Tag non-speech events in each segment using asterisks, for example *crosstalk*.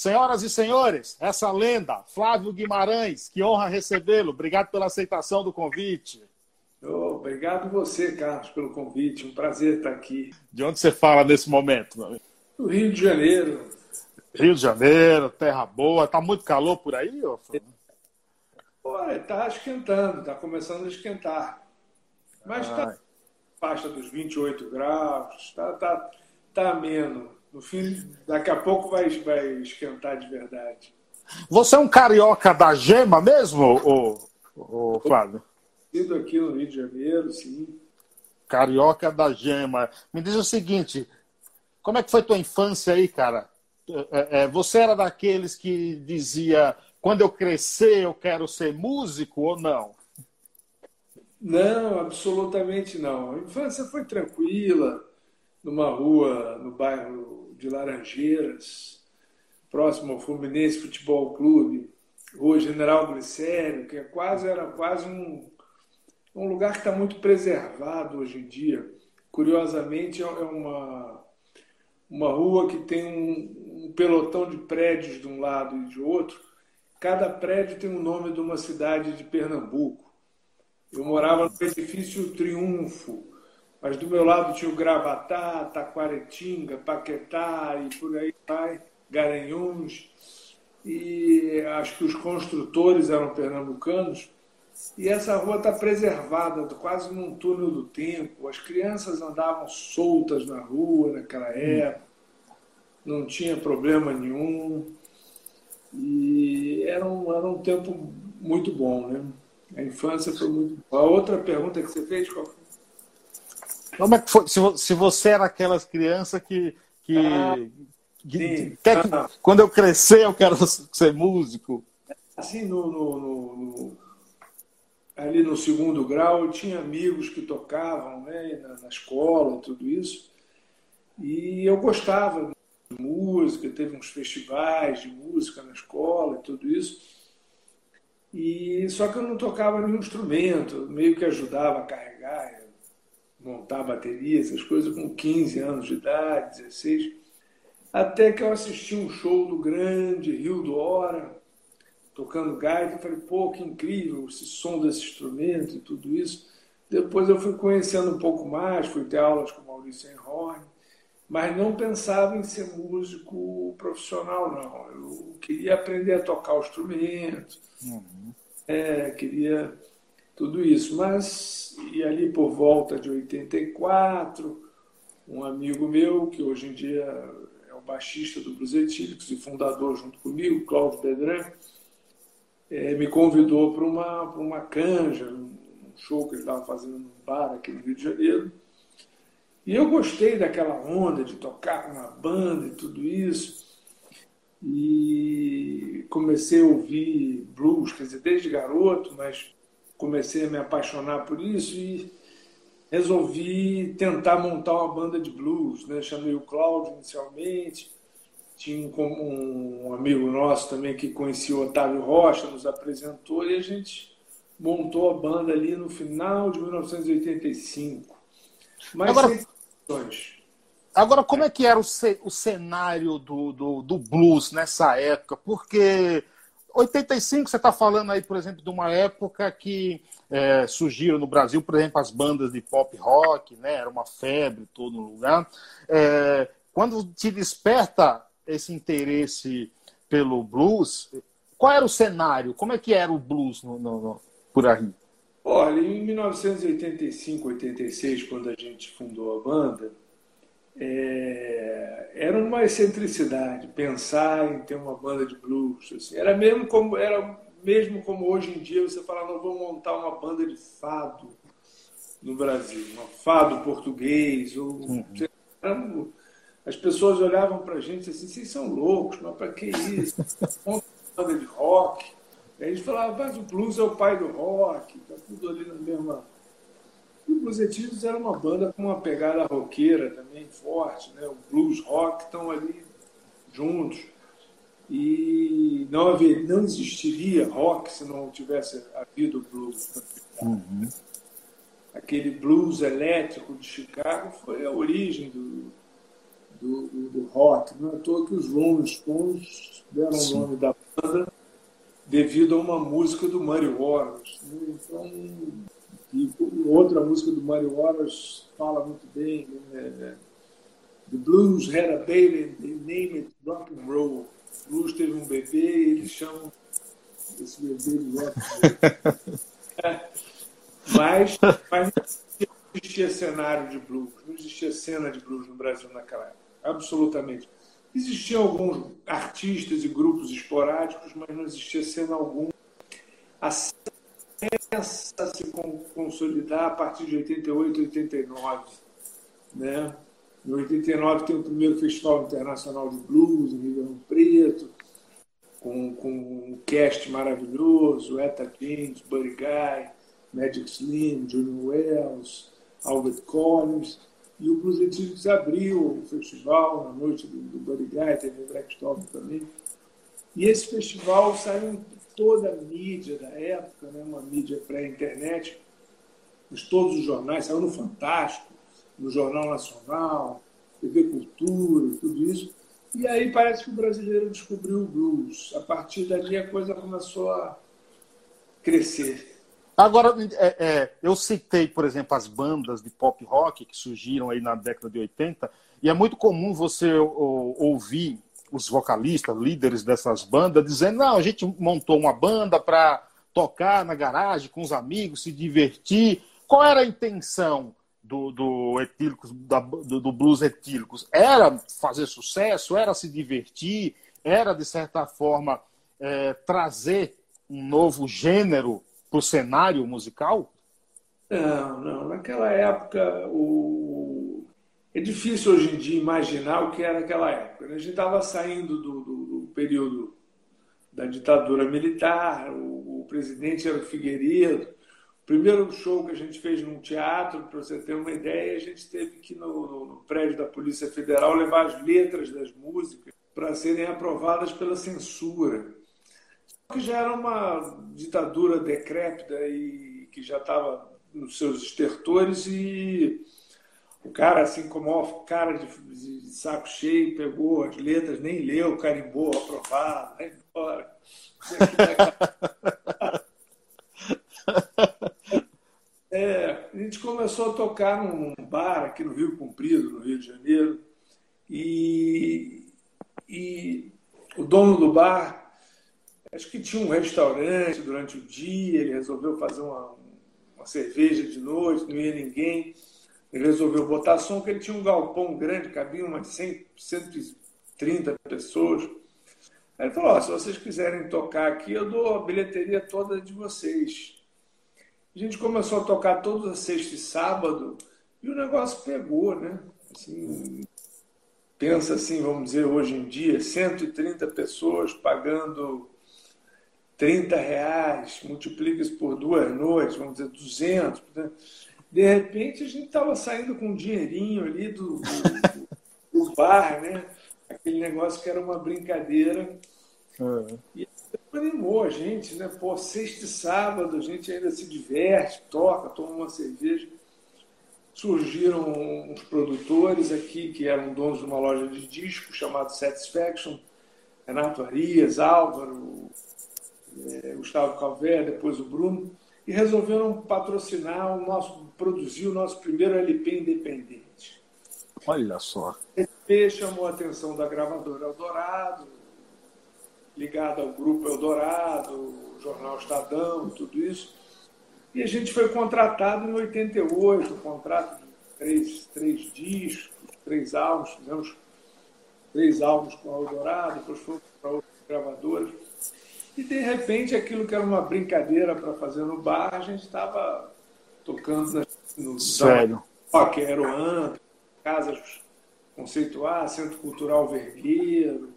Senhoras e senhores, essa lenda, Flávio Guimarães, que honra recebê-lo. Obrigado pela aceitação do convite. Oh, obrigado você, Carlos, pelo convite. Um prazer estar aqui. De onde você fala nesse momento? Do Rio de Janeiro. Rio de Janeiro, terra boa. Tá muito calor por aí, ô? Olha, tá esquentando, tá começando a esquentar. Mas está faixa dos 28 graus, tá, tá, tá ameno. No fim, daqui a pouco vai, vai esquentar de verdade. Você é um carioca da gema mesmo, ô, ô, Flávio? Ido aqui no Rio de Janeiro, sim. Carioca da gema. Me diz o seguinte, como é que foi tua infância aí, cara? É, é, você era daqueles que dizia, quando eu crescer eu quero ser músico ou não? Não, absolutamente não. A infância foi tranquila, numa rua no bairro de Laranjeiras, próximo ao Fluminense Futebol Clube, Rua General Glicério, que é quase, era quase um, um lugar que está muito preservado hoje em dia. Curiosamente, é uma, uma rua que tem um, um pelotão de prédios de um lado e de outro. Cada prédio tem o nome de uma cidade de Pernambuco. Eu morava no edifício Triunfo, mas do meu lado tinha o Gravatá, Taquaretinga, Paquetá e por aí vai, Garanhuns. E acho que os construtores eram pernambucanos. E essa rua está preservada, quase num túnel do tempo. As crianças andavam soltas na rua naquela época, não tinha problema nenhum. E era um, era um tempo muito bom, né? A infância foi muito boa. A outra pergunta que você fez, qual foi? Como é que foi? Se, você era aquelas crianças que. que, ah, que, quer que ah. quando eu crescer eu quero *laughs* ser músico. Assim, no, no, no, ali no segundo grau, eu tinha amigos que tocavam né, na, na escola, tudo isso. E eu gostava de música, teve uns festivais de música na escola e tudo isso. E só que eu não tocava nenhum instrumento, meio que ajudava a carregar montar bateria, essas coisas, com 15 anos de idade, 16. Até que eu assisti um show do grande Rio do Hora, tocando gaita, falei, pô, que incrível esse som desse instrumento e tudo isso. Depois eu fui conhecendo um pouco mais, fui ter aulas com Maurício Enhorn, mas não pensava em ser músico profissional, não. Eu queria aprender a tocar o instrumento, uhum. é, queria tudo isso. Mas, e ali por volta de 84, um amigo meu, que hoje em dia é o baixista do Blues Etílicos e fundador junto comigo, Cláudio Bedran, é, me convidou para uma, uma canja, um show que ele estava fazendo num bar aqui no Rio de Janeiro. E eu gostei daquela onda de tocar com uma banda e tudo isso. E comecei a ouvir blues, quer dizer, desde garoto, mas comecei a me apaixonar por isso e resolvi tentar montar uma banda de blues. Né? Chamei o Cláudio inicialmente, tinha um, um amigo nosso também que conhecia o Otávio Rocha, nos apresentou e a gente montou a banda ali no final de 1985. Mas agora, agora como é que era o, o cenário do, do, do blues nessa época? Porque 85, você está falando aí, por exemplo, de uma época que é, surgiram no Brasil, por exemplo, as bandas de pop rock, né? Era uma febre todo lugar. É, quando te desperta esse interesse pelo blues, qual era o cenário? Como é que era o blues no, no, no, por aí? Olha, em 1985, 86, quando a gente fundou a banda, é, era uma excentricidade pensar em ter uma banda de blues. Assim. Era mesmo como era mesmo como hoje em dia você fala, não vou montar uma banda de fado no Brasil, um fado português ou uhum. as pessoas olhavam para a gente assim, vocês são loucos, mas para que isso? Uma banda de rock. Aí a gente falava, mas o blues é o pai do rock, tá tudo ali na mesma e o Blues era uma banda com uma pegada roqueira também forte, né? O blues rock estão ali juntos. E não, haver, não existiria rock se não tivesse havido blues. Uhum. Aquele blues elétrico de Chicago foi a origem do, do, do, rock. Não é toa que os Rolling Stones deram Sim. o nome da banda devido a uma música do Muddy Waters. Né? Então, e outra música do Muddy Waters fala muito bem. Né? The blues had a baby, they name it rock and roll. O blues teve um bebê e eles chamam esse bebê de rock and roll. *laughs* mas, mas não existia cenário de blues, não existia cena de blues no Brasil naquela época. Absolutamente. Existiam alguns artistas e grupos esporádicos, mas não existia cena alguma. A cena começa a se consolidar a partir de 88, 89. Né? Em 89 tem o primeiro Festival Internacional de Blues em Ribeirão Preto, com, com um cast maravilhoso, Etta James, Buddy Guy, Magic Slim, Junior Wells, Albert Collins. E o Blues Etílicos abriu o festival na noite do, do Buddy Guy, teve o Black Top também. E esse festival saiu toda a mídia da época, né? uma mídia pré-internet, todos os jornais, saiu no Fantástico, no Jornal Nacional, TV Cultura, tudo isso. E aí parece que o brasileiro descobriu o blues. A partir dali a coisa começou a crescer. Agora, é, é, eu citei, por exemplo, as bandas de pop rock que surgiram aí na década de 80, e é muito comum você ouvir os vocalistas, líderes dessas bandas, dizendo: não, a gente montou uma banda para tocar na garagem com os amigos, se divertir. Qual era a intenção do, do etílicos, da, do, do blues etílicos? Era fazer sucesso? Era se divertir? Era, de certa forma, é, trazer um novo gênero para o cenário musical? Não, não. Naquela época, o... é difícil hoje em dia imaginar o que era naquela época. Né? A gente estava saindo do, do, do, período da ditadura militar, o, o presidente era o Figueiredo. O primeiro show que a gente fez num teatro, para você ter uma ideia, a gente teve que, no, no, no prédio da Polícia Federal, levar as letras das músicas para serem aprovadas pela censura que já era uma ditadura decrépita e que já estava nos seus estertores e o cara, assim como o cara de, de, de, saco cheio, pegou as letras, nem leu, carimbou, aprovado, vai embora. *laughs* É, a gente começou a tocar num bar aqui no Rio Comprido, no Rio de Janeiro, e, e o dono do bar Acho que tinha um restaurante durante o dia, ele resolveu fazer uma, uma cerveja de noite, não ia ninguém. Ele resolveu botar som, porque ele tinha um galpão grande, cabia umas 100, 130 pessoas. Aí ele falou: oh, se vocês quiserem tocar aqui, eu dou a bilheteria toda de vocês. A gente começou a tocar todos as sexta e sábado e o negócio pegou, né? Assim, pensa assim, vamos dizer, hoje em dia, 130 pessoas pagando 30 reais, multiplica isso por duas noites, vamos dizer 200. Né? De repente, a gente estava saindo com um dinheirinho ali do, do, do, bar, né? aquele negócio que era uma brincadeira. Uhum. E animou a gente, né? Pô, sexta e sábado a gente ainda se diverte, toca, toma uma cerveja. Surgiram uns produtores aqui que eram donos de uma loja de discos chamada Satisfaction, Renato Arias, Álvaro, é, Gustavo Calvé, depois o Bruno, e resolveram patrocinar o nosso, produzir o nosso primeiro LP independente. Olha só. LP chamou a atenção da gravadora Eldorado, ligada ao grupo Eldorado, o jornal Estadão, tudo isso. E a gente foi contratado em 88, um contrato de três, três discos, três álbuns, fizemos três álbuns com a Eldorado, depois fomos para outras gravadoras. E de repente aquilo que era uma brincadeira para fazer no bar, a gente estava tocando no Sério? Rock, Aeroan, Casas Conceituais, Centro Cultural Vergueiro,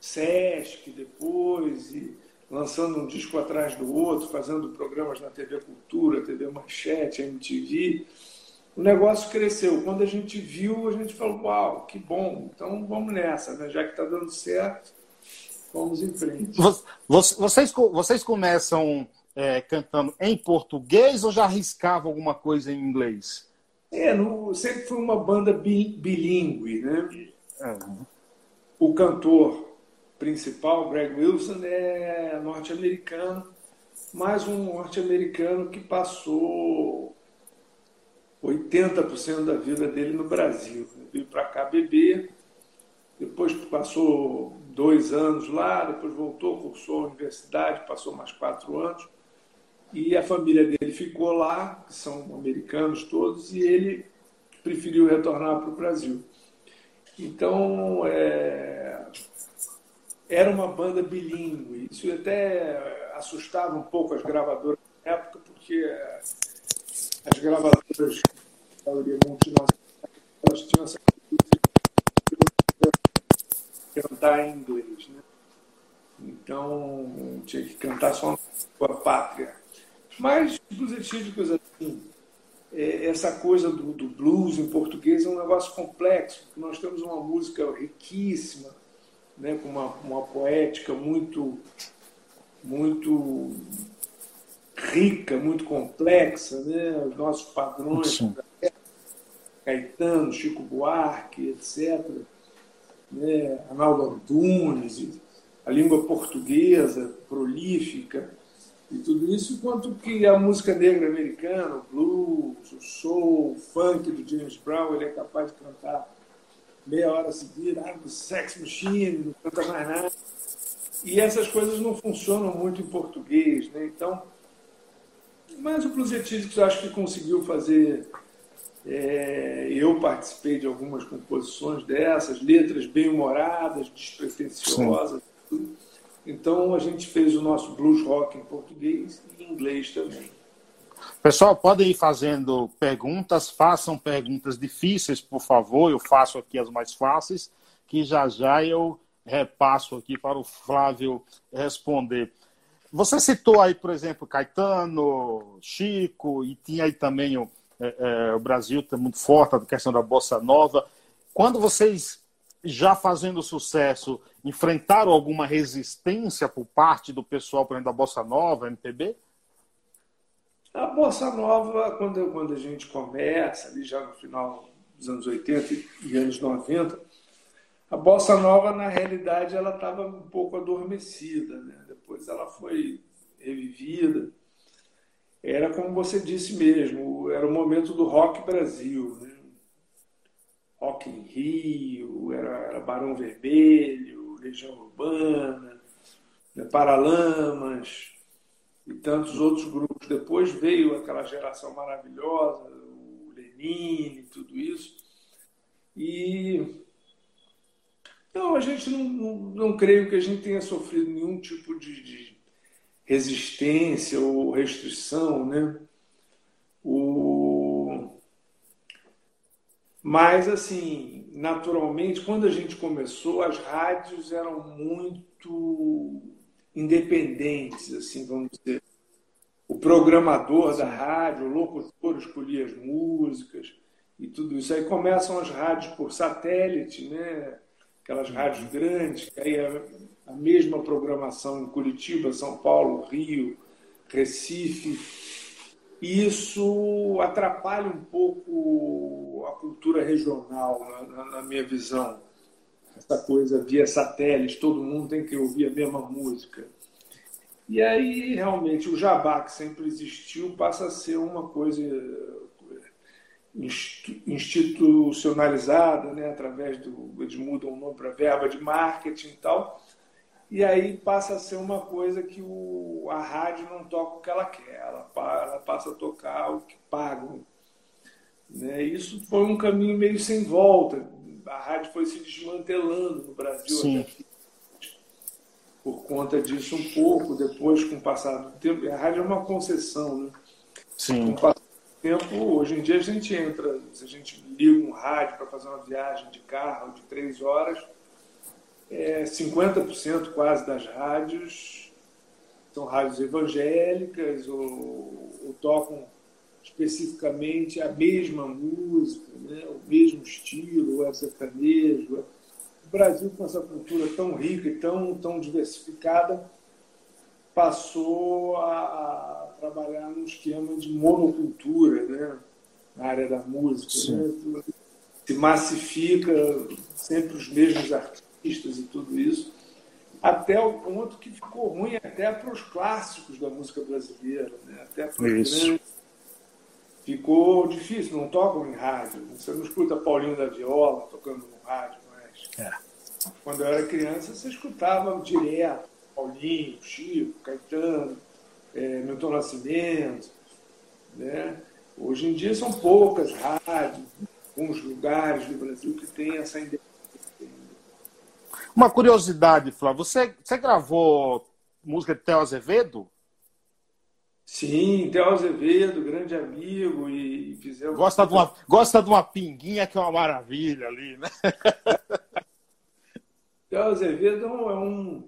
Sesc depois, e lançando um disco atrás do outro, fazendo programas na TV Cultura, TV Manchete, MTV. O negócio cresceu. Quando a gente viu, a gente falou, uau, que bom, então vamos nessa, né? já que está dando certo, Vamos em frente. Vocês, vocês começam é, cantando em português ou já arriscavam alguma coisa em inglês? É, no, sempre foi uma banda bilíngue, né? Uhum. O cantor principal, Greg Wilson, é norte-americano, mas um norte-americano que passou 80% da vida dele no Brasil. Veio para cá beber, depois passou dois anos lá, depois voltou, cursou a universidade, passou mais quatro anos, e a família dele ficou lá, que são americanos todos, e ele preferiu retornar para o Brasil. Então, é, era uma banda bilíngue. Isso até assustava um pouco as gravadoras na época, porque as gravadoras, a maioria multinacional, elas tinham essa cantar em inglês, né? Então, tinha que cantar só sua pátria. Mas os etílicos, assim, é, essa coisa do, do, blues em português é um negócio complexo, nós temos uma música riquíssima, né, com uma, uma poética muito, muito rica, muito complexa, né, os nossos padrões, Caetano, Chico Buarque, etc., né, Arnaldo Antunes, a língua portuguesa prolífica, e tudo isso, quanto que a música negra americana, o blues, o soul, o funk do James Brown, ele é capaz de cantar meia hora seguida, ah, do Sex Machine, não canta mais nada. E essas coisas não funcionam muito em português, né? Então, mas o Blues Etílicos acho que conseguiu fazer. É, eu participei de algumas composições dessas, letras bem humoradas, despretensiosas. Tudo. Então a gente fez o nosso blues rock em português e em inglês também. Pessoal, podem ir fazendo perguntas, façam perguntas difíceis, por favor. Eu faço aqui as mais fáceis, que já já eu repasso aqui para o Flávio responder. Você citou aí, por exemplo, Caetano, Chico, e tinha aí também o, é, é, o Brasil, está muito forte a questão da Bossa Nova. Quando vocês já fazendo sucesso, enfrentaram alguma resistência por parte do pessoal, por exemplo, da Bossa Nova, MPB? A Bossa Nova, quando, quando a gente começa, ali já no final dos anos 80 e anos 90, a Bossa Nova, na realidade, ela estava um pouco adormecida. Né? Depois ela foi revivida. Era como você disse mesmo, era o momento do rock Brasil. Né? Rock em Rio, era, era Barão Vermelho, Legião Urbana, né, Paralamas e tantos outros grupos. Depois veio aquela geração maravilhosa, o Lenin e tudo isso. E não, a gente não, não, não creio que a gente tenha sofrido nenhum tipo de, de resistência ou restrição, né? O, mas, assim, naturalmente, quando a gente começou, as rádios eram muito independentes, assim, vamos dizer. O programador da rádio, o locutor escolhia as músicas e tudo isso. Aí começam as rádios por satélite, né? aquelas rádios grandes, que aí é a mesma programação em Curitiba, São Paulo, Rio, Recife isso atrapalha um pouco a cultura regional, na, na, minha visão. Essa coisa via satélite, todo mundo tem que ouvir a mesma música. E aí, realmente, o jabá que sempre existiu passa a ser uma coisa institucionalizada, né, através do. Eles mudam o nome para verba de marketing e tal e aí passa a ser uma coisa que o, a rádio não toca o que ela quer, ela, ela passa a tocar o que pagam. Né? Isso foi um caminho meio sem volta. A rádio foi se desmantelando no Brasil Sim. até por conta disso um pouco, depois com o passar do tempo. A rádio é uma concessão, né? Sim. Com o passar do tempo, hoje em dia a gente entra, se a gente liga um rádio para fazer uma viagem de carro de três horas, é, 50% quase das rádios são rádios evangélicas ou, ou, tocam especificamente a mesma música, né? o mesmo estilo, ou é sertanejo. O Brasil, com essa cultura tão rica e tão, tão diversificada, passou a, a trabalhar num esquema de monocultura, né? na área da música. Né? Se massifica sempre os mesmos artistas e tudo isso, até o ponto que ficou ruim até para os clássicos da música brasileira, né? até para os. Ficou difícil, não tocam em rádio. Você não escuta Paulinho da Viola tocando no rádio mais. É. Quando eu era criança, você escutava direto Paulinho, Chico, Caetano, é, Milton Nascimento. Né? Hoje em dia são poucas rádios, alguns lugares do Brasil que têm essa independência. Uma curiosidade, Flávio, você, você gravou música de Theo Azevedo? Sim, Theo Azevedo, grande amigo, e fizemos. Gosta de, uma, gosta de uma pinguinha que é uma maravilha ali, né? *laughs* Theo Azevedo é um,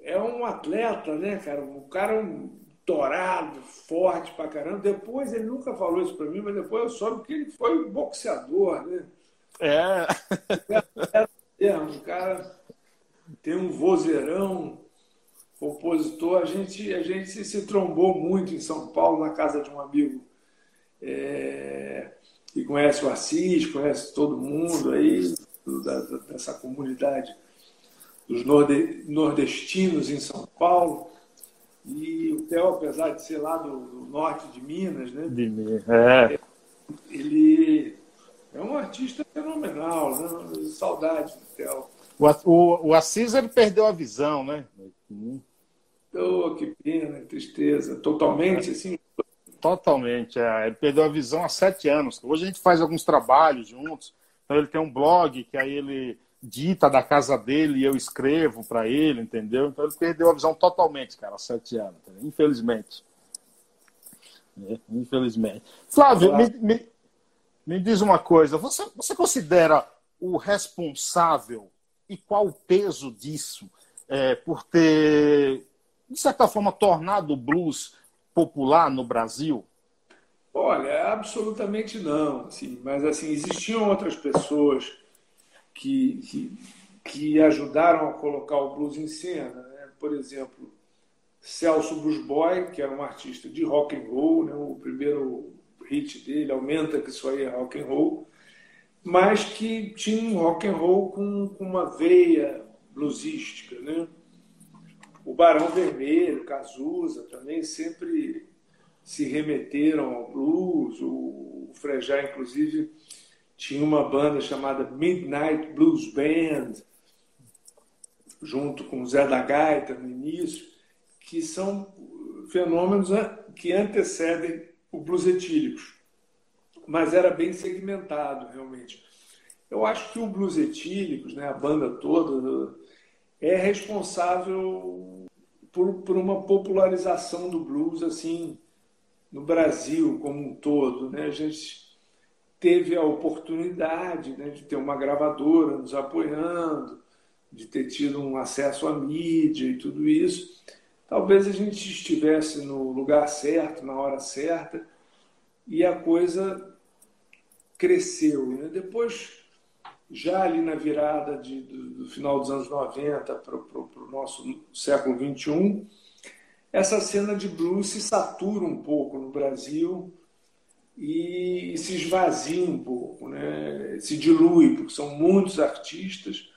é um atleta, né, cara? O cara é um torado, forte pra caramba. Depois ele nunca falou isso pra mim, mas depois eu soube que ele foi um boxeador, né? É. é, um cara tem um vozeirão, compositor. A gente, a gente se trombou muito em São Paulo, na casa de um amigo é, que conhece o Assis, conhece todo mundo aí, da, dessa comunidade dos nordestinos em São Paulo. E o Theo, apesar de ser lá do, do norte de Minas, né? De é. Ele é um artista fenomenal, né? Saudade do Theo. O, o, o Assis ele perdeu a visão, né? Oh, que pena, que tristeza. Totalmente, assim. Totalmente, é. Ele perdeu a visão há sete anos. Hoje a gente faz alguns trabalhos juntos. Então ele tem um blog que aí ele dita da casa dele e eu escrevo para ele, entendeu? Então ele perdeu a visão totalmente, cara, há sete anos, infelizmente. É, infelizmente. Flávio, me, me, me, diz uma coisa: você, você considera o responsável e qual o peso disso é, por ter, de certa forma, tornado o blues popular no Brasil? Olha, absolutamente não. Assim, mas assim existiam outras pessoas que, que, que ajudaram a colocar o blues em cena. Né? Por exemplo, Celso Boy, que era um artista de rock and roll, né? o primeiro hit dele, Aumenta que isso aí é rock and roll, mas que tinha um rock and roll com, com uma veia bluesística. Né? O Barão Vermelho, Cazuza também sempre se remeteram ao blues, o Frejá, inclusive, tinha uma banda chamada Midnight Blues Band, junto com o Zé da Gaita no início, que são fenômenos que antecedem o blues etílicos. Mas era bem segmentado, realmente. Eu acho que o blues etílicos, né, a banda toda, é responsável por, por uma popularização do blues assim no Brasil como um todo. Né? A gente teve a oportunidade né, de ter uma gravadora nos apoiando, de ter tido um acesso à mídia e tudo isso. Talvez a gente estivesse no lugar certo, na hora certa, e a coisa cresceu. Né? Depois, já ali na virada de, do, do final dos anos 90 para o nosso século XXI, essa cena de blues se satura um pouco no Brasil e se esvazia um pouco, né? se dilui, porque são muitos artistas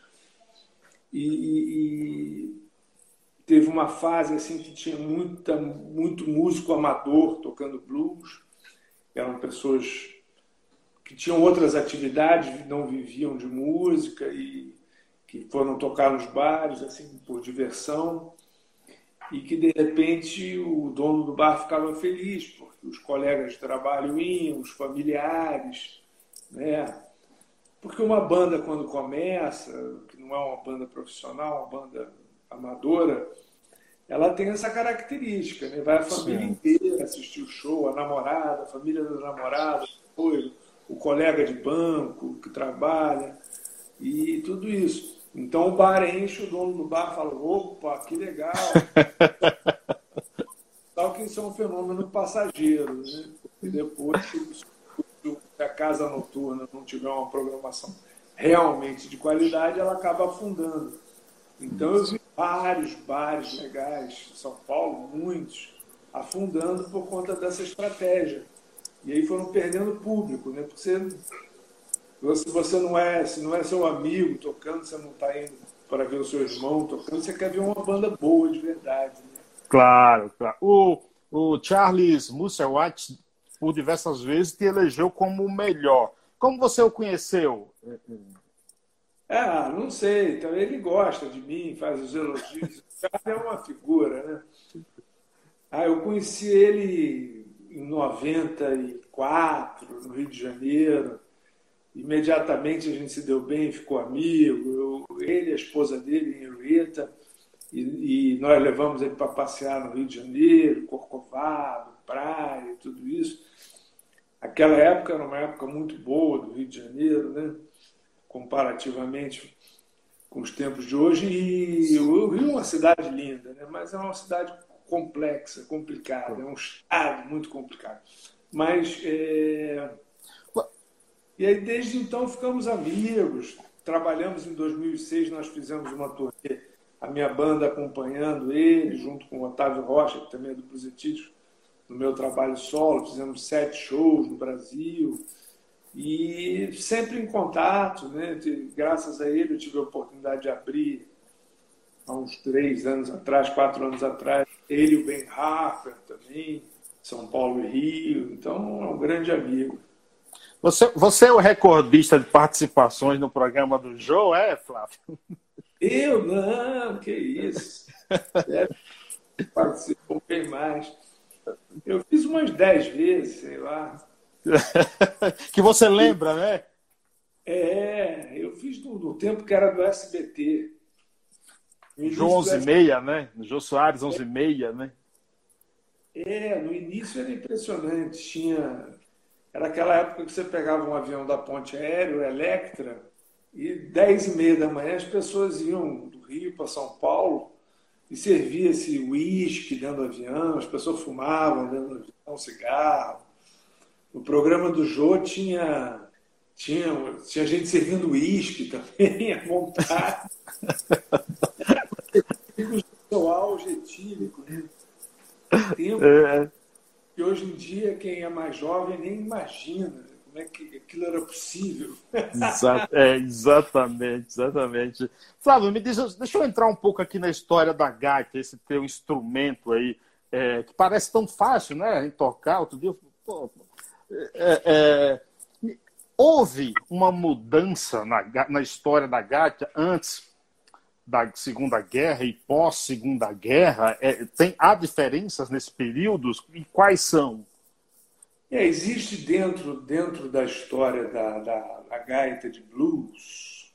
e, e, teve uma fase assim que tinha muita, muito músico amador tocando blues, eram pessoas que tinham outras atividades, não viviam de música e que foram tocar nos bares assim por diversão e que de repente o dono do bar ficava feliz porque os colegas de trabalho iam, os familiares, né? Porque uma banda quando começa, que não é uma banda profissional, uma banda amadora, ela tem essa característica, né? Vai a família Sim. inteira assistir o show, a namorada, a família do namorado, o, o colega de banco que trabalha e tudo isso. Então o bar enche, o dono do bar fala, opa, que legal. *laughs* Tal que isso é um fenômeno passageiro, né? E depois, se a casa noturna não tiver uma programação realmente de qualidade, ela acaba afundando. Então eu vi vários bares legais São Paulo, muitos, afundando por conta dessa estratégia. E aí foram perdendo público, né? Porque você, se você não é, se não é seu amigo tocando, você não está indo para ver o seu irmão tocando, você quer ver uma banda boa de verdade. Né? Claro, claro. O, o Charles Musselwhite, por diversas vezes, te elegeu como o melhor. Como você o conheceu? Ah, não sei. Então ele gosta de mim, faz os elogios. O cara é uma figura, né? Ah, eu conheci ele em 94, no Rio de Janeiro. Imediatamente a gente se deu bem, ficou amigo. Eu, ele a esposa dele, Henrietta, e, e nós levamos ele para passear no Rio de Janeiro, Corcovado, praia, tudo isso. Aquela época era uma época muito boa do Rio de Janeiro, né? Comparativamente com os tempos de hoje. E o Rio é uma cidade linda, né? mas é uma cidade complexa, complicada, é um estado muito complicado. Mas é... e aí desde então ficamos amigos. Trabalhamos em 2006, nós fizemos uma turnê, a minha banda acompanhando ele, junto com o Otávio Rocha, que também é do Prosetídeos, no meu trabalho solo. Fizemos sete shows no Brasil e sempre em contato, né? Graças a ele eu tive a oportunidade de abrir há uns três anos atrás, quatro anos atrás, ele e o Ben Harper também, São Paulo e Rio, então é um grande amigo. Você, você é o recordista de participações no programa do Joe, é, Flávio? Eu não, que isso. *laughs* É, participou bem mais. Eu fiz umas dez vezes, sei lá. Que você lembra, né? É, eu fiz no, no tempo que era do SBT. João 11 e meia, né? Jô Soares 11 e meia, né? É, no início era impressionante. Tinha... Era aquela época que você pegava um avião da ponte aérea, o Electra, e 10 e meia da manhã as pessoas iam do Rio para São Paulo e servia-se uísque dentro do avião, as pessoas fumavam dentro do avião, cigarro. No programa do Jô tinha, tinha, tinha gente servindo uísque também, a montar. o auge etílico, né? Tempo é. que hoje em dia quem é mais jovem nem imagina como é que aquilo era possível. Exato, é, exatamente, exatamente. Flávio, me diz, deixa eu entrar um pouco aqui na história da gaita, esse teu instrumento aí, é, que parece tão fácil, né, em tocar. Outro dia, pô, é, é, houve uma mudança na, na história da gaita antes da Segunda Guerra e pós-Segunda Guerra? É, tem, há diferenças nesse período? E quais são? É, existe dentro, dentro da história da, da, da gaita de blues,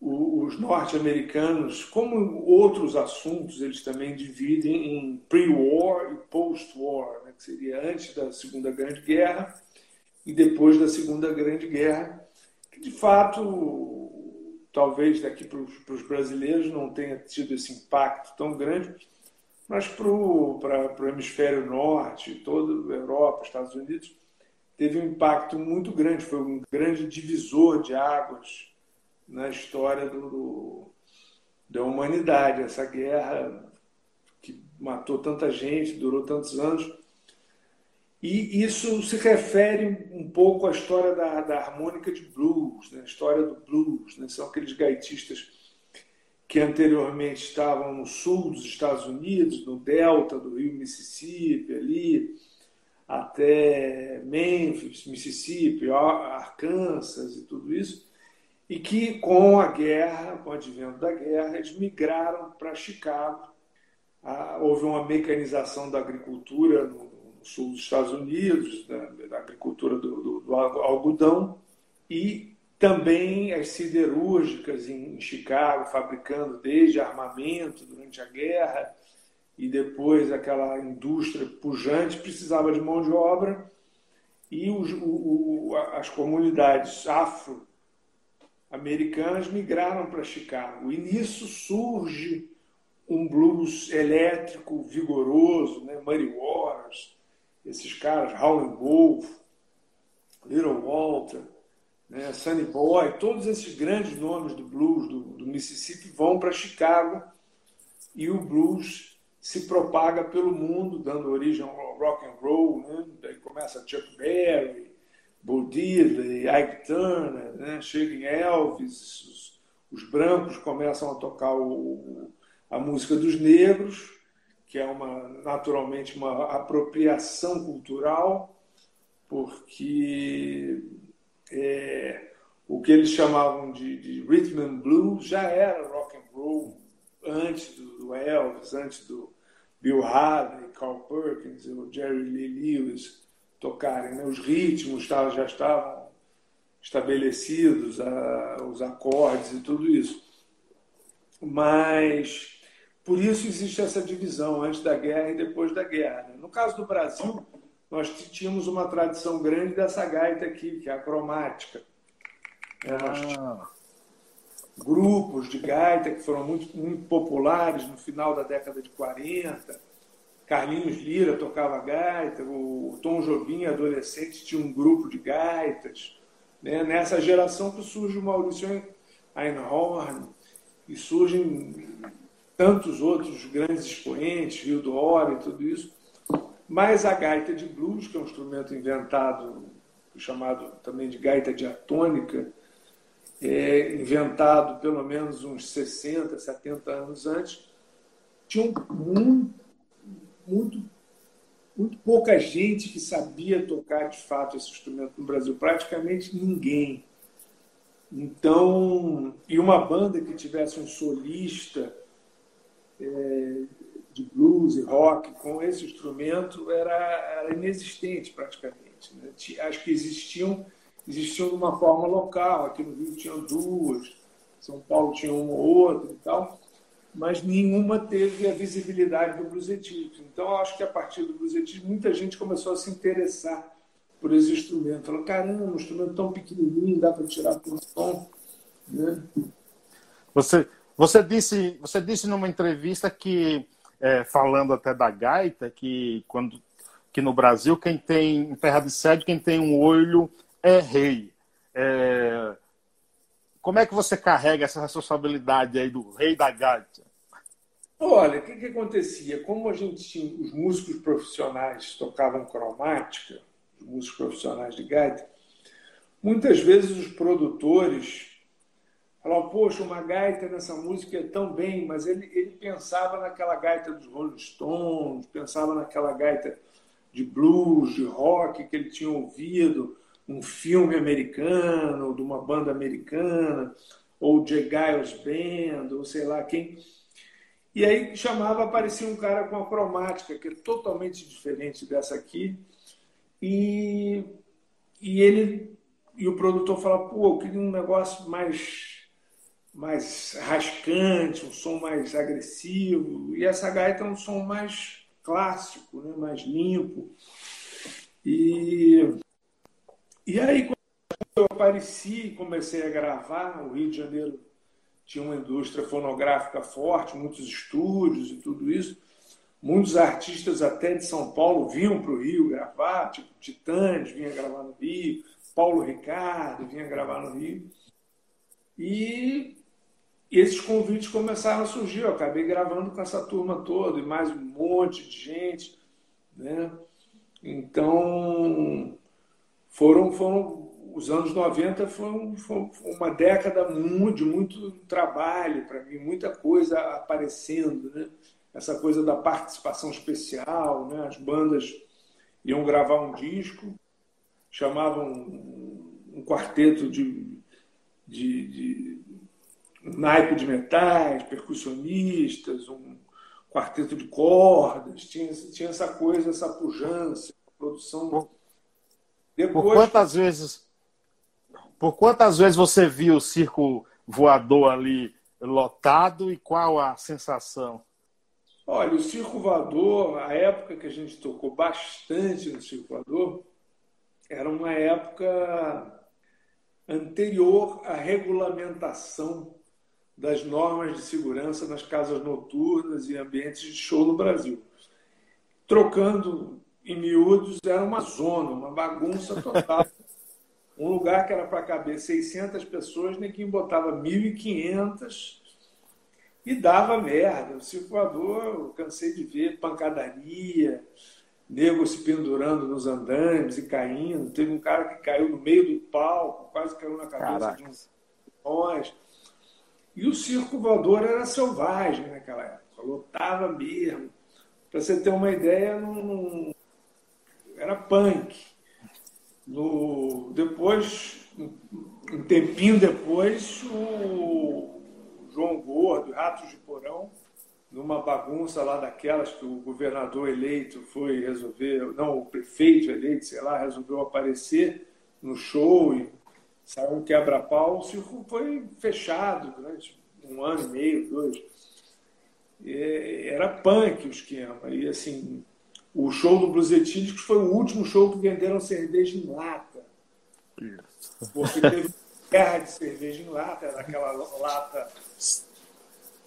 o, os norte-americanos, como outros assuntos, eles também dividem em pre-war e post-war, né, que seria antes da Segunda Grande Guerra e depois da Segunda Grande Guerra, que de fato, talvez daqui para os brasileiros não tenha tido esse impacto tão grande, mas para o hemisfério norte, toda a Europa, Estados Unidos, teve um impacto muito grande, foi um grande divisor de águas na história do, do, da humanidade. Essa guerra que matou tanta gente, durou tantos anos. E isso se refere um pouco à história da, da harmônica de blues, né? a história do blues. Né? São aqueles gaitistas que anteriormente estavam no sul dos Estados Unidos, no delta do rio Mississippi, ali até Memphis, Mississippi, Arkansas e tudo isso, e que com a guerra, com o advento da guerra, eles migraram para Chicago. Ah, houve uma mecanização da agricultura no, sul dos Estados Unidos, da agricultura do, do, do algodão, e também as siderúrgicas em Chicago, fabricando desde armamento durante a guerra e depois aquela indústria pujante, precisava de mão de obra e os, o, as comunidades afro-americanas migraram para Chicago. E nisso surge um blues elétrico vigoroso, né? Muddy Waters, esses caras, Howlin' Wolf, Little Walter, né, Sunny Boy, todos esses grandes nomes do blues do, do Mississippi vão para Chicago e o blues se propaga pelo mundo, dando origem ao rock and roll. Né? Daí começa Chuck Berry, Bo Diddley, Ike Turner, né? chega em Elvis, os, os, brancos começam a tocar o, a música dos negros, que é uma naturalmente uma apropriação cultural, porque é, o que eles chamavam de, de rhythm and blues já era rock and roll antes do, Elvis, antes do Bill Haley, Carl Perkins, o Jerry Lee Lewis tocarem. Né? Os ritmos já estavam estabelecidos, os acordes e tudo isso. Mas por isso existe essa divisão antes da guerra e depois da guerra. Né? No caso do Brasil, nós tínhamos uma tradição grande dessa gaita aqui, que é a cromática. É, ah. Grupos de gaita que foram muito, muito populares no final da década de 40. Carlinhos Lira tocava gaita, o Tom Jobim, adolescente, tinha um grupo de gaitas. Né? Nessa geração que surge o Maurício Einhorn, e surgem tantos outros grandes expoentes, Rio do Oro e tudo isso. Mas a gaita de blues, que é um instrumento inventado, chamado também de gaita diatônica, é, inventado pelo menos uns 60, 70 anos antes, tinha muito, muito, muito pouca gente que sabia tocar de fato esse instrumento no Brasil, praticamente ninguém. Então, e uma banda que tivesse um solista blues e rock com esse instrumento era, era inexistente praticamente. Né? Acho que existiam existiam de uma forma local. Aqui no Rio tinham duas, São Paulo tinha uma ou outra e tal, mas nenhuma teve a visibilidade do blusetismo. Então, acho que a partir do blusetismo, muita gente começou a se interessar por esse instrumento. Falou, caramba, um instrumento tão pequenininho, dá para tirar por som. Né? Você, você, disse, você disse numa entrevista que, é, falando até da gaita, que, quando, que no Brasil, quem tem, em terra de sede, quem tem um olho é rei. É... Como é que você carrega essa responsabilidade aí do rei da gaita? Olha, o que, que acontecia? Como a gente tinha os músicos profissionais tocavam cromática, os músicos profissionais de gaita, muitas vezes os produtores falavam, poxa, uma gaita nessa música é tão bem, mas ele, ele pensava naquela gaita dos Rolling Stones, pensava naquela gaita de blues, de rock que ele tinha ouvido, um filme americano, de uma banda americana, ou de Giles Band, ou sei lá quem. E aí chamava, aparecia um cara com a cromática, que é totalmente diferente dessa aqui, e, e ele e o produtor fala, pô, eu queria um negócio mais, mais rascante, um som mais agressivo, e essa gaita é um som mais clássico, né? mais limpo. E e aí, quando eu apareci e comecei a gravar, o Rio de Janeiro tinha uma indústria fonográfica forte, muitos estúdios e tudo isso. Muitos artistas até de São Paulo vinham para o Rio gravar, tipo Titãs vinha gravar no Rio, Paulo Ricardo vinha gravar no Rio. E esses convites começaram a surgir. Eu acabei gravando com essa turma toda e mais um monte de gente. Né? Então, foram, foram os anos 90 foram, foram uma década de muito trabalho para mim, muita coisa aparecendo, né? Essa coisa da participação especial, né? As bandas iam gravar um disco, chamavam um, quarteto de, de, de naipe de metais, percussionistas, um quarteto de cordas, tinha, tinha essa coisa, essa pujança, produção depois... Por quantas vezes por quantas vezes você viu o circo voador ali lotado e qual a sensação? Olha, o circo voador, a época que a gente tocou bastante no circo voador, era uma época anterior à regulamentação das normas de segurança nas casas noturnas e ambientes de show no Brasil. Trocando em miúdos, era uma zona, uma bagunça total. *laughs* um lugar que era para caber 600 pessoas, Nequim botava 1.500 E dava merda. O circulador, eu cansei de ver pancadaria, nego se pendurando nos andames e caindo. Teve um cara que caiu no meio do palco, quase caiu na cabeça Caraca. de um nós. E o circo voador era selvagem naquela época, lotava mesmo. Para você ter uma ideia, não... era punk. No... Depois, um tempinho depois, o João Gordo, Ratos de Porão, numa bagunça lá daquelas que o governador eleito foi resolver, não, o prefeito eleito, sei lá, resolveu aparecer no show e saiu um quebra-pau, o circo foi fechado durante um ano e meio, dois. E era punk o esquema. E assim, o show do Blues Etílicos foi o último show que venderam cerveja em lata. Porque teve *laughs* guerra de cerveja em lata, era aquela lata.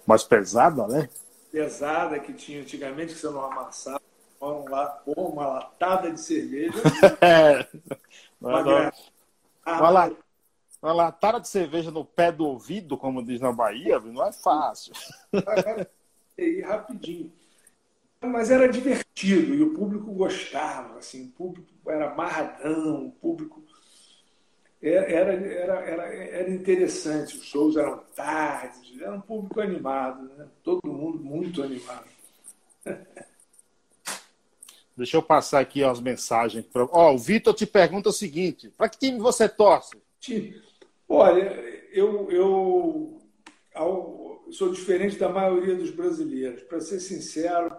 Mais pesada, né? Pesada que tinha antigamente, que você não amassava. Uma, uma latada de cerveja. *laughs* é. Uma, uma, uma, uma latada de cerveja no pé do ouvido, como diz na Bahia, não é fácil. *laughs* E rapidinho. Mas era divertido e o público gostava, assim, o público era amarradão, o público era, era, era, era interessante, os shows eram tardes, era um público animado, né? todo mundo muito animado. *laughs* Deixa eu passar aqui as mensagens. Pra... Ó, o Vitor te pergunta o seguinte: para que time você torce? Olha, eu, eu sou diferente da maioria dos brasileiros. Para ser sincero,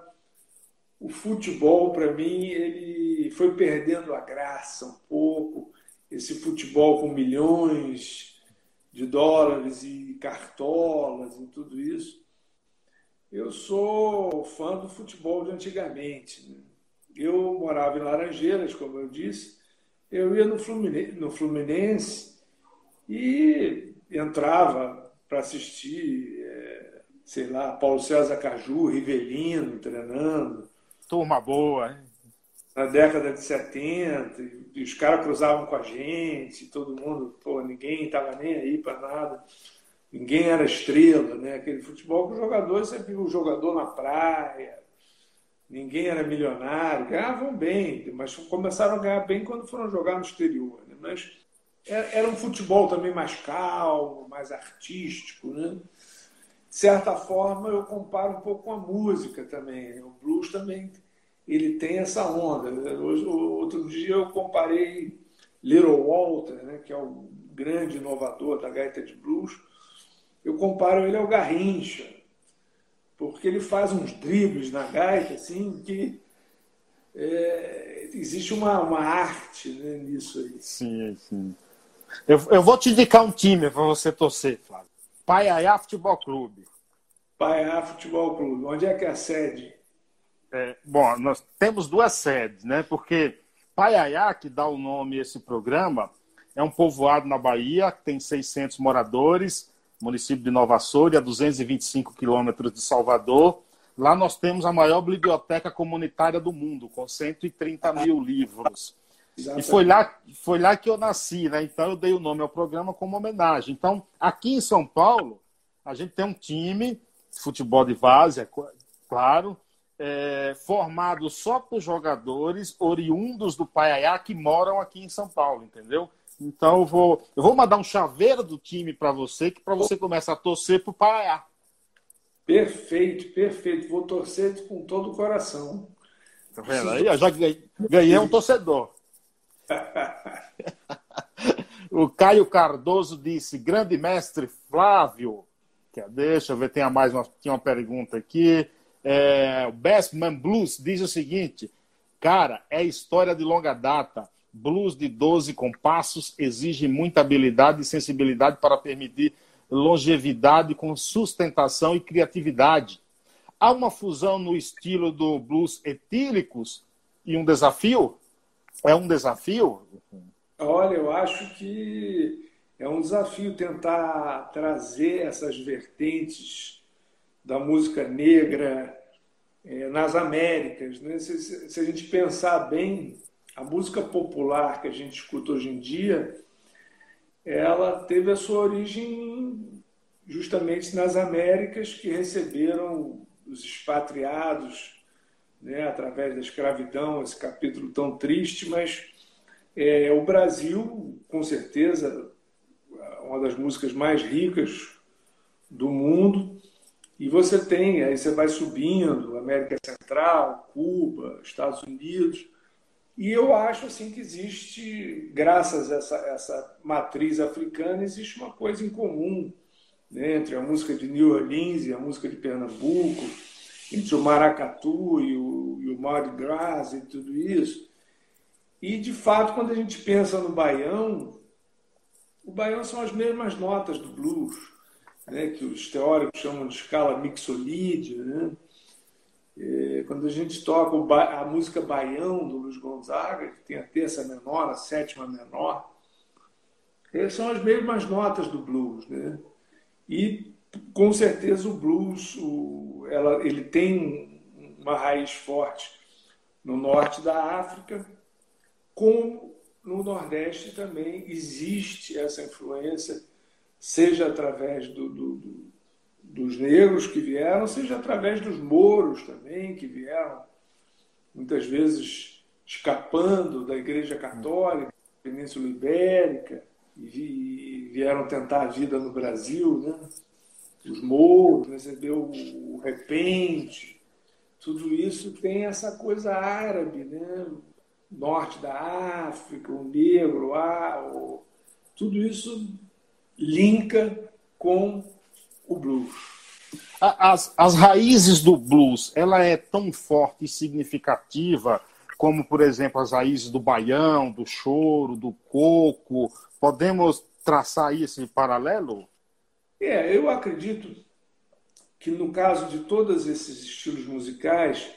o futebol, para mim, ele foi perdendo a graça um pouco. Esse futebol com milhões de dólares e cartolas e tudo isso. Eu sou fã do futebol de antigamente. Né? Eu morava em Laranjeiras, como eu disse. Eu ia no Fluminense, no Fluminense e entrava para assistir, é, sei lá, Paulo César Caju, Rivelino treinando. Turma boa, hein? Na década de 70, e os caras cruzavam com a gente, todo mundo, pô, ninguém estava nem aí para nada, ninguém era estrela, né? Aquele futebol que o jogador sempre o jogador na praia, ninguém era milionário, ganhavam bem, mas começaram a ganhar bem quando foram jogar no exterior. Né? Mas era um futebol também mais calmo, mais artístico, né? De certa forma, eu comparo um pouco com a música também. O blues também ele tem essa onda. Outro dia eu comparei Little Walter, né, que é o grande inovador da gaita de blues, eu comparo ele ao Garrincha, porque ele faz uns dribles na gaita assim que é, existe uma, uma arte né, nisso aí. Sim, sim. Eu, eu vou te indicar um time para você torcer, Flávio. Paiaiá Futebol Clube. Paiaiá Futebol Clube. Onde é que é a sede? É, bom, nós temos duas sedes, né? Porque Paiaiá, que dá o nome a esse programa, é um povoado na Bahia, que tem 600 moradores, município de Nova Açores, a 225 quilômetros de Salvador. Lá nós temos a maior biblioteca comunitária do mundo, com 130 mil livros. Exatamente. E foi lá, foi lá que eu nasci, né? Então eu dei o nome ao programa como homenagem. Então, aqui em São Paulo, a gente tem um time futebol de várzea, claro, é, formado só por jogadores oriundos do Paiaiá que moram aqui em São Paulo, entendeu? Então eu vou, eu vou mandar um chaveiro do time para você, que para você começar a torcer pro Paiaiá. Perfeito, perfeito. Vou torcer com todo o coração. Tá vendo aí? Eu já ganhei, ganhei um torcedor. *laughs* o Caio Cardoso disse: grande mestre Flávio. Deixa eu ver, tem mais uma, tinha uma pergunta aqui. É, o Bestman Blues diz o seguinte: cara, é história de longa data. Blues de 12 compassos exige muita habilidade e sensibilidade para permitir longevidade com sustentação e criatividade. Há uma fusão no estilo do blues etílicos e um desafio? É um desafio? Olha, eu acho que é um desafio tentar trazer essas vertentes da música negra é, nas Américas. Né? Se, se, a gente pensar bem, a música popular que a gente escuta hoje em dia, ela teve a sua origem justamente nas Américas que receberam os expatriados né, através da escravidão, esse capítulo tão triste, mas é, o Brasil, com certeza, uma das músicas mais ricas do mundo. E você tem, aí você vai subindo, América Central, Cuba, Estados Unidos. E eu acho assim que existe, graças a essa, essa matriz africana, existe uma coisa em comum né, entre a música de New Orleans e a música de Pernambuco, entre o maracatu e o, Mardi Gras e tudo isso. E, de fato, quando a gente pensa no baião, o baião são as mesmas notas do blues, né, que os teóricos chamam de escala mixolídia. Né? É, quando a gente toca a música baião do Luiz Gonzaga, que tem a terça menor, a sétima menor, são as mesmas notas do blues. Né? E, com certeza, o blues o, ela, ele tem uma raiz forte no norte da África, como no Nordeste também existe essa influência, seja através do, do, do, dos negros que vieram, seja através dos mouros também, que vieram muitas vezes escapando da Igreja Católica, Península Ibérica, e vieram tentar a vida no Brasil, né? os mouros, recebeu o repente, tudo isso tem essa coisa árabe, né? norte da África, o negro, ah, o... tudo isso linka com o blues. As, as raízes do blues, ela é tão forte e significativa como, por exemplo, as raízes do baião, do choro, do coco. Podemos traçar esse paralelo? É, eu acredito que no caso de todos esses estilos musicais,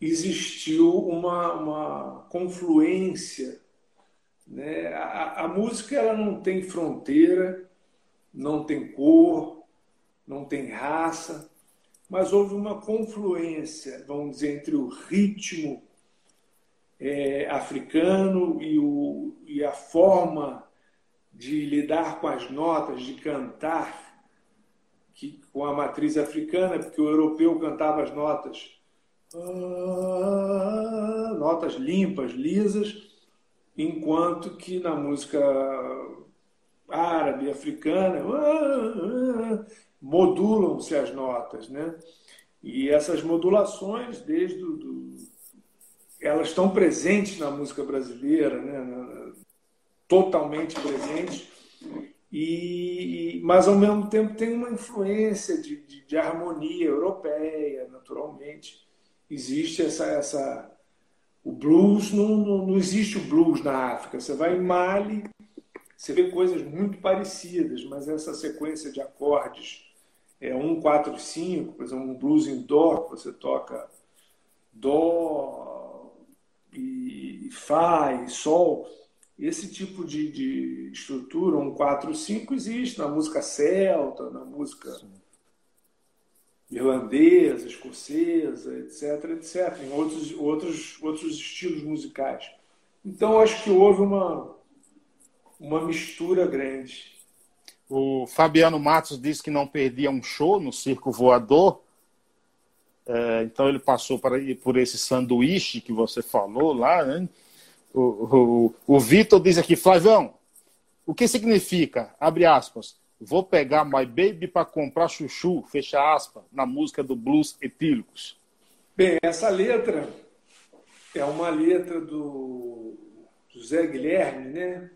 existiu uma, uma confluência. Né? A, a, música ela não tem fronteira, não tem cor, não tem raça, mas houve uma confluência, vamos dizer, entre o ritmo é, africano e, o, e a forma de lidar com as notas, de cantar, que, com a matriz africana, porque o europeu cantava as notas ah, notas limpas, lisas, enquanto que na música árabe, africana, ah, modulam-se as notas, né? E essas modulações, desde do, elas estão presentes na música brasileira, né? totalmente presentes, e, mas ao mesmo tempo tem uma influência de, de, de harmonia europeia, naturalmente existe essa, essa o blues não, não, não, existe o blues na África. Você vai em Mali, você vê coisas muito parecidas, mas essa sequência de acordes é 1, 4, 5, por exemplo, um blues em dó, você toca dó e fá e sol. Esse tipo de, de estrutura, um 4, 5, existe na música celta, na música Sim irlandesa, escocesa, etc, etc, em outros, outros, outros estilos musicais. Então, acho que houve uma, uma mistura grande. O Fabiano Matos disse que não perdia um show no Circo Voador. É, então, ele passou para, por esse sanduíche que você falou lá. Né? O, o, Vitor diz aqui, Flavão, o que significa, abre aspas, Vou pegar My Baby para comprar chuchu, fecha aspas, na música do Blues Etílicos. Bem, essa letra é uma letra do José Guilherme, né?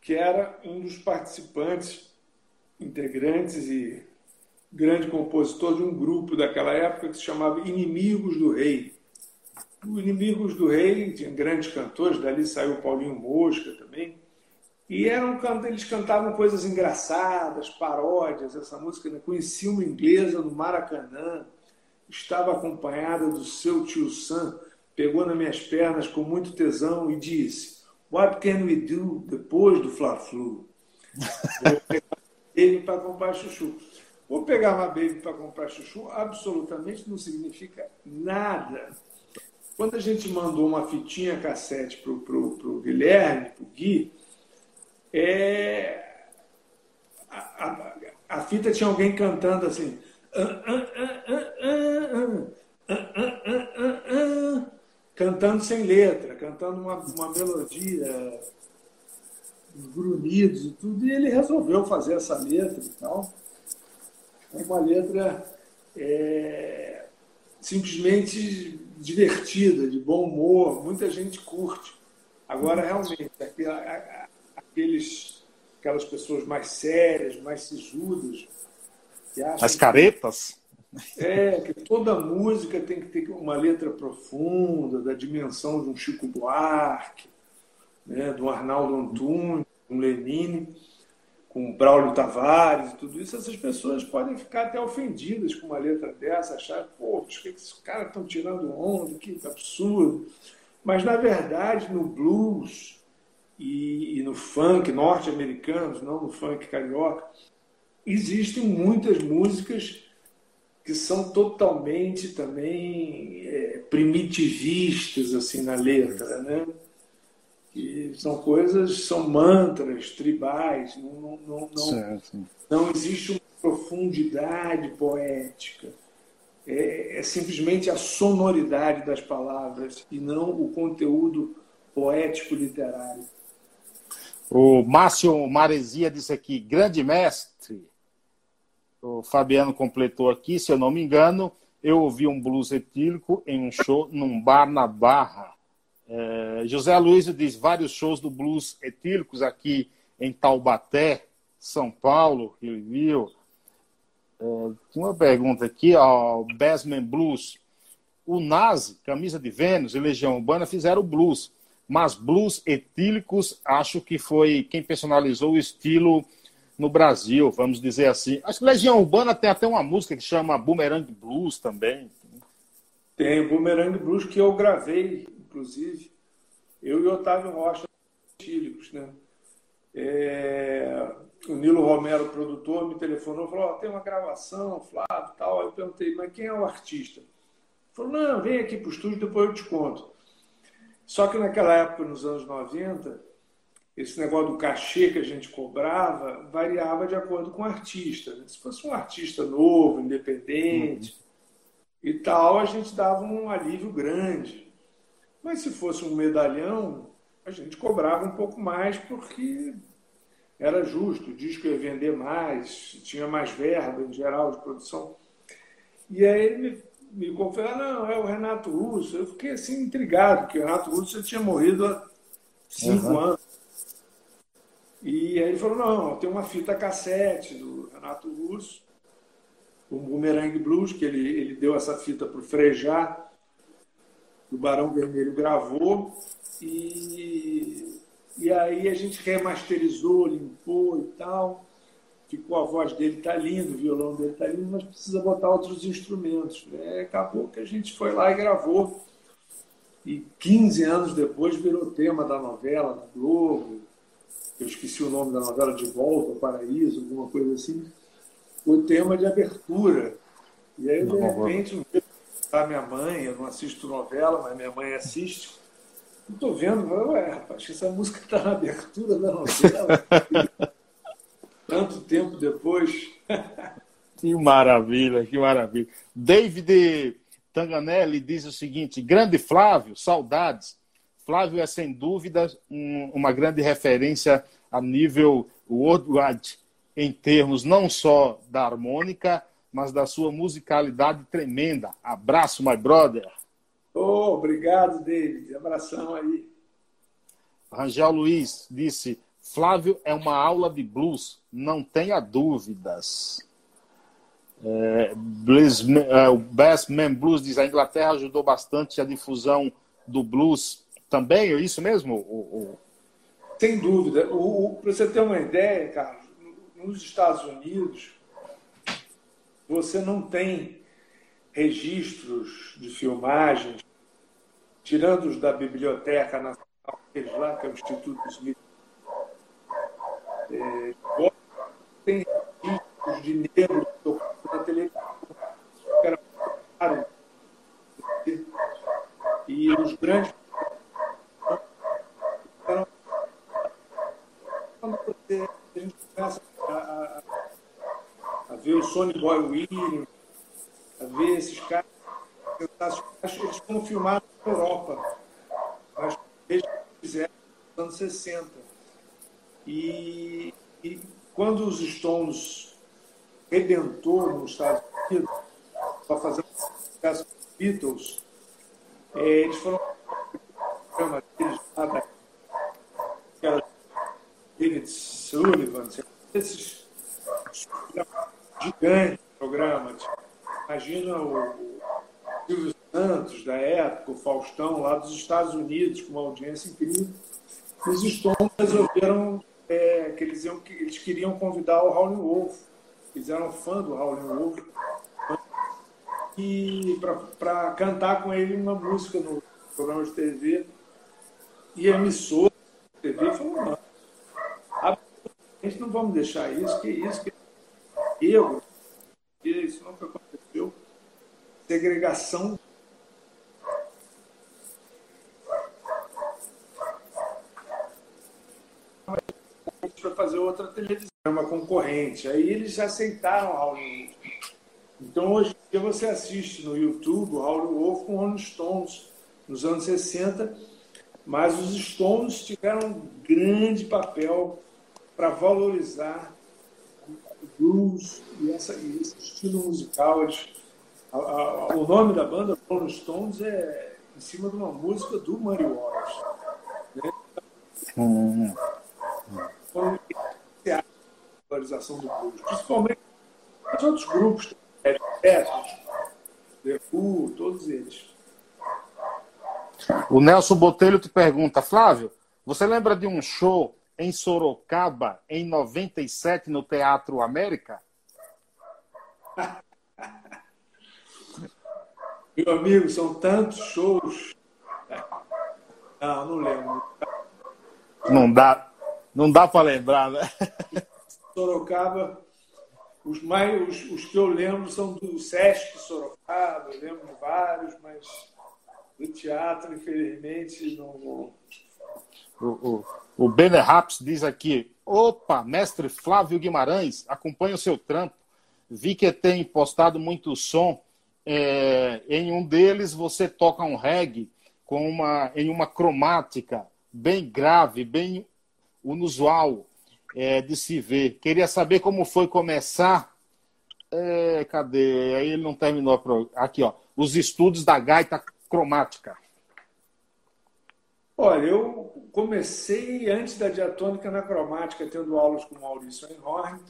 que era um dos participantes, integrantes e grande compositor de um grupo daquela época que se chamava Inimigos do Rei. O Inimigos do Rei tinha grandes cantores, dali saiu Paulinho Mosca também. E eram, eles cantavam coisas engraçadas, paródias. Essa música né? conhecia uma inglesa no Maracanã, estava acompanhada do seu tio Sam, pegou nas minhas pernas com muito tesão e disse: What can we do depois do Fla-Flu? *laughs* Vou pegar baby para comprar chuchu. Vou pegar uma baby para comprar chuchu absolutamente não significa nada. Quando a gente mandou uma fitinha cassete para o Guilherme, para o Gui, é, a, a, a fita tinha alguém cantando assim. Cantando sem letra, cantando uma, uma melodia, grunhidos e tudo, e ele resolveu fazer essa letra e tal. É uma letra é, simplesmente divertida, de bom humor, muita gente curte. Agora, realmente, aqueles, aquelas pessoas mais sérias, mais sisudas, As caretas? É, que toda música tem que ter uma letra profunda, da dimensão de um Chico Buarque, né, do Arnaldo Antunes, um Lenine com Braulio Tavares e tudo isso, essas pessoas podem ficar até ofendidas com uma letra dessa, achar, pô, o que esses caras estão tirando onda, que absurdo. Mas, na verdade, no blues e, e no funk norte-americanos, não no funk carioca, existem muitas músicas que são totalmente também é, primitivistas assim na letra, né? São coisas, são mantras tribais, não, não, não, não, não existe uma profundidade poética. É, é, simplesmente a sonoridade das palavras e não o conteúdo poético literário. O Márcio Maresia disse aqui, grande mestre. O Fabiano completou aqui, se eu não me engano, eu ouvi um blues etílico em um show num bar na Barra. É, José Luiz diz vários shows do blues etílicos aqui em Taubaté, São Paulo, Rio Rio. É, uma pergunta aqui, ó, Bassman Blues. O Nazi, Camisa de Vênus e Legião Urbana fizeram blues, mas blues etílicos acho que foi quem personalizou o estilo no Brasil, vamos dizer assim. Acho que Legião Urbana tem até uma música que chama Boomerang Blues também. Tem o Boomerang Blues que eu gravei inclusive, eu e Otávio Rocha, tílicos, né? É, o Nilo Romero, produtor, me telefonou e falou: oh, tem uma gravação, Flávio tal. Aí eu perguntei, mas quem é o artista? Ele falou: não, vem aqui para o estúdio, depois eu te conto. Só que naquela época, nos anos 90, esse negócio do cachê que a gente cobrava variava de acordo com o artista. Né? Se fosse um artista novo, independente uhum. e tal, a gente dava um alívio grande. Mas se fosse um medalhão, a gente cobrava um pouco mais porque era justo, o disco ia vender mais, tinha mais verba em geral de produção. E aí ele me, me confessou, não, é o Renato Russo. Eu fiquei assim intrigado, porque o Renato Russo tinha morrido há cinco uhum. anos. E aí ele falou, não, tem uma fita cassete do Renato Russo, o Boomerang Blues, que ele, ele deu essa fita para o Frejá, o Barão Vermelho gravou e, e aí a gente remasterizou, limpou e tal. Ficou a voz dele tá lindo, o violão dele tá lindo, mas precisa botar outros instrumentos. É, acabou que a gente foi lá e gravou. E 15 anos depois virou tema da novela, da Globo. Eu esqueci o nome da novela, De Volta ao Paraíso, alguma coisa assim. O tema de abertura. E aí, de repente, um a minha mãe, eu não assisto novela, mas minha mãe assiste. Estou vendo, ué, rapaz, essa música está na abertura da novela. *laughs* Tanto tempo depois. que maravilha, que maravilha. David Tanganelli diz o seguinte: grande Flávio, saudades. Flávio é sem dúvida um, uma grande referência a nível worldwide, em termos não só da harmônica, mas da sua musicalidade tremenda. Abraço, my brother. Oh, obrigado, David. Abração aí. Rangel Luiz disse: Flávio é uma aula de blues, não tenha dúvidas. É, blues, é, o Best Man Blues diz: a Inglaterra ajudou bastante a difusão do blues também, é isso mesmo? O, o... Sem dúvida. Para você ter uma ideia, Carlos, nos Estados Unidos, você não tem registros de filmagens, tirando os da Biblioteca Nacional, lá, que é o Instituto Smith. É, tem registros de negros na televisão, era caro. E os grandes. Quando você, a gente começa a, a Sonny Boy Williams, a ver esses caras. Eles foram filmados na Europa, mas eles fizeram nos anos 60. E, e quando os Stones redentou nos Estados Unidos para fazer sucesso com Beatles, é, eles foram David Sullivan, esses gigantes programas. Imagina o Silvio Santos da época, o Faustão lá dos Estados Unidos, com uma audiência incrível. Os Stones resolveram é, que, eles iam, eles queriam convidar o Howlin' Wolf. Eles eram fã do Howlin' Wolf. E para cantar com ele uma música no programa de TV. E a emissora de TV falou, não, a gente não vamos deixar isso, que isso, que eu, isso nunca aconteceu. Segregação para fazer outra televisão, uma concorrente. Aí eles aceitaram Raul. Então hoje em dia você assiste no YouTube o Raul Wolf com Rolling Stones nos anos 60, mas os Stones tiveram um grande papel para valorizar o blues e, essa, esse estilo musical. A, a, o nome da banda, Rolling Stones, é em cima de uma música do Muddy Waters. Né? Hum. Então, a valorização do blues, principalmente os outros grupos, Ed The Who, todos eles. O Nelson Botelho te pergunta, Flávio, você lembra de um show em Sorocaba em 97 no Teatro América? *laughs* Meu amigo, são tantos shows. Não, não lembro. Não dá, não dá para lembrar, né? *laughs* Sorocaba, os mais os, os, que eu lembro são do Sesc Sorocaba, eu lembro vários, mas do teatro, infelizmente, não. O, o, o Benner Raps diz aqui: opa, mestre Flávio Guimarães, acompanha o seu trampo. Vi que tem postado muito som. É, em um deles você toca um reggae com uma, em uma cromática bem grave, bem inusual é, de se ver. Queria saber como foi começar. É, cadê? Aí ele não terminou. Aqui, ó. Os estudos da gaita cromática. Olha, eu comecei antes da diatônica na cromática, tendo aulas com Maurício Einhorn,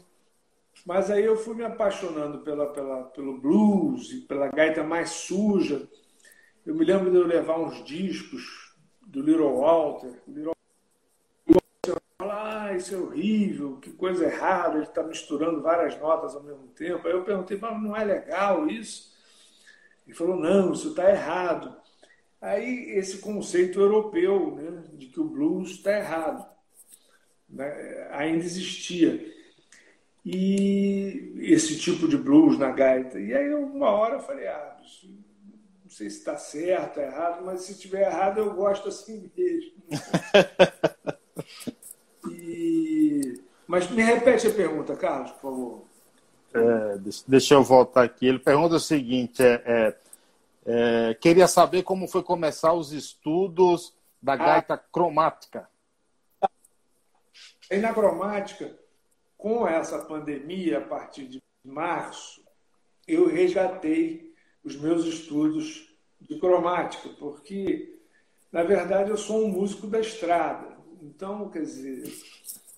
mas aí eu fui me apaixonando pela, pela, pelo blues e pela gaita mais suja. Eu me lembro de eu levar uns discos do Little Walter. O Little Walter fala, ah, isso é horrível, que coisa errada, ele está misturando várias notas ao mesmo tempo. Aí eu perguntei, mas não é legal isso? Ele falou, não, isso está errado. Aí esse conceito europeu né, de que o blues está errado né, ainda existia. E esse tipo de blues na gaita. E aí uma hora eu falei, ah, não sei se está certo, é errado, mas se estiver errado eu gosto assim mesmo. *laughs* e... Mas me repete a pergunta, Carlos, por favor. É, deixa eu voltar aqui. Ele pergunta o seguinte: é, é é, queria saber como foi começar os estudos da ah. gaita cromática. E na cromática, com essa pandemia, a partir de março, eu resgatei os meus estudos de cromática, porque, na verdade, eu sou um músico da estrada. Então, quer dizer,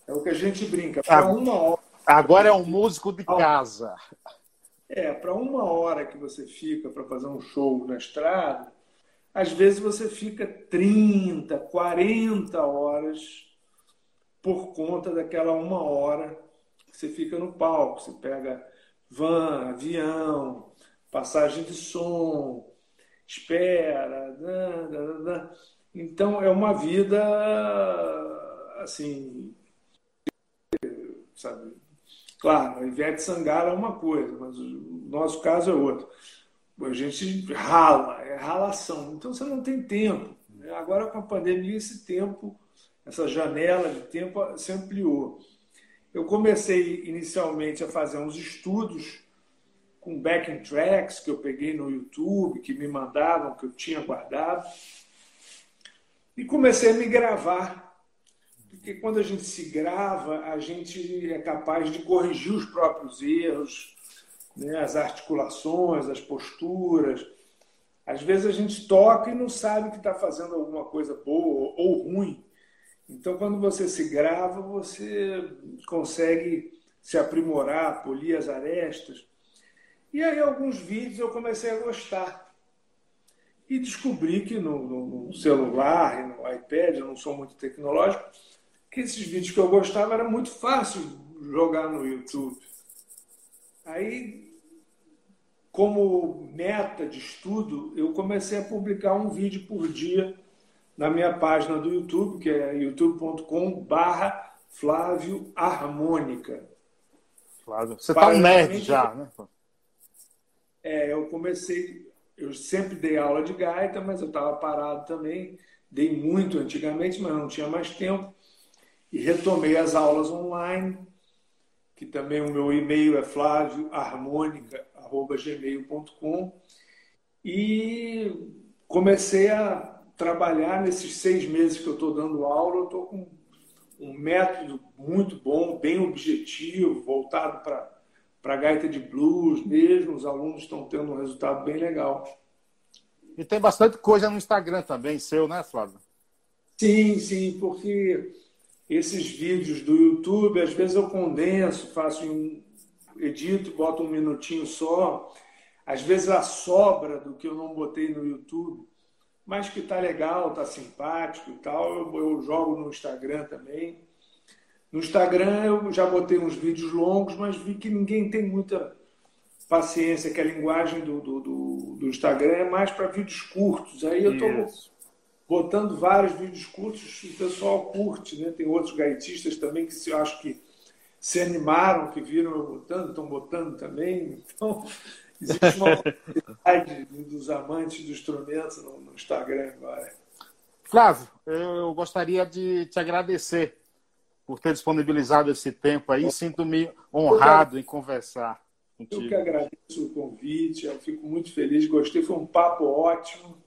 é o que a gente brinca. Para uma hora. Agora é um músico de casa. É, para uma hora que você fica para fazer um show na estrada, às vezes você fica 30, 40 horas por conta daquela uma hora que você fica no palco. Você pega van, avião, passagem de som, espera. Então é uma vida assim, sabe, Claro, a Ivete Sangalo é uma coisa, mas o nosso caso é outro. A gente rala, é ralação. Então você não tem tempo. Agora com a pandemia, esse tempo, essa janela de tempo se ampliou. Eu comecei inicialmente a fazer uns estudos com backing tracks que eu peguei no YouTube, que me mandavam, que eu tinha guardado. E comecei a me gravar. Porque quando a gente se grava, a gente é capaz de corrigir os próprios erros, né? as articulações, as posturas. Às vezes a gente toca e não sabe que está fazendo alguma coisa boa ou ruim. Então, quando você se grava, você consegue se aprimorar, polir as arestas. E aí, alguns vídeos eu comecei a gostar. E descobri que no, no, no celular no iPad, eu não sou muito tecnológico, que esses vídeos que eu gostava era muito fácil jogar no YouTube. Aí, como meta de estudo, eu comecei a publicar um vídeo por dia na minha página do YouTube, que é youtube.com/barra Flávio Harmônica. Flávio, você está um nerd já, né? É, eu comecei, eu sempre dei aula de gaita, mas eu estava parado também. Dei muito antigamente, mas não tinha mais tempo. E retomei as aulas online, que também o meu e-mail é flavioharmonica.gmail.com. E comecei a trabalhar nesses seis meses que eu estou dando aula, eu estou com um método muito bom, bem objetivo, voltado para a gaita de blues mesmo. Os alunos estão tendo um resultado bem legal. E tem bastante coisa no Instagram também, seu, né, Flávio? Sim, sim, porque esses vídeos do YouTube, às vezes eu condenso, faço um edito, boto um minutinho só. Às vezes a sobra do que eu não botei no YouTube mas que tá legal, tá simpático e tal, eu, eu, jogo no Instagram também. No Instagram eu já botei uns vídeos longos, mas vi que ninguém tem muita paciência, que a linguagem do, do, do, do Instagram é mais para vídeos curtos. Aí eu estou botando vários vídeos curtos, o pessoal curte, né? Tem outros gaitistas também que eu acho que se animaram, que viram eu botando, estão botando também. Então, *laughs* Existe uma comunidade dos amantes do instrumento no, no Instagram agora. Flávio, eu gostaria de te agradecer por ter disponibilizado esse tempo aí. Sinto-me honrado em conversar contigo. Eu que agradeço o convite, eu fico muito feliz, gostei, foi um papo ótimo.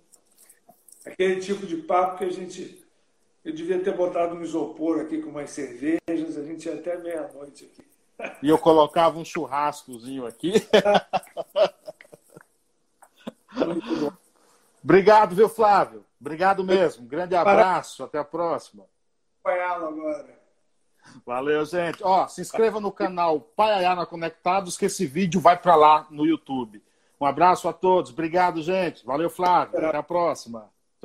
Aquele tipo de papo que a gente. Eu devia ter botado um isopor aqui com umas cervejas, a gente ia até meia-noite aqui. *laughs* E eu colocava um churrascozinho aqui. Obrigado, viu, Flávio? Obrigado mesmo. Um grande abraço. Até a próxima. agora. Valeu, gente. Ó, se inscreva no canal Pai Ayana Conectados, que esse vídeo vai para lá no YouTube. Um abraço a todos. Obrigado, gente. Valeu, Flávio. Até a próxima.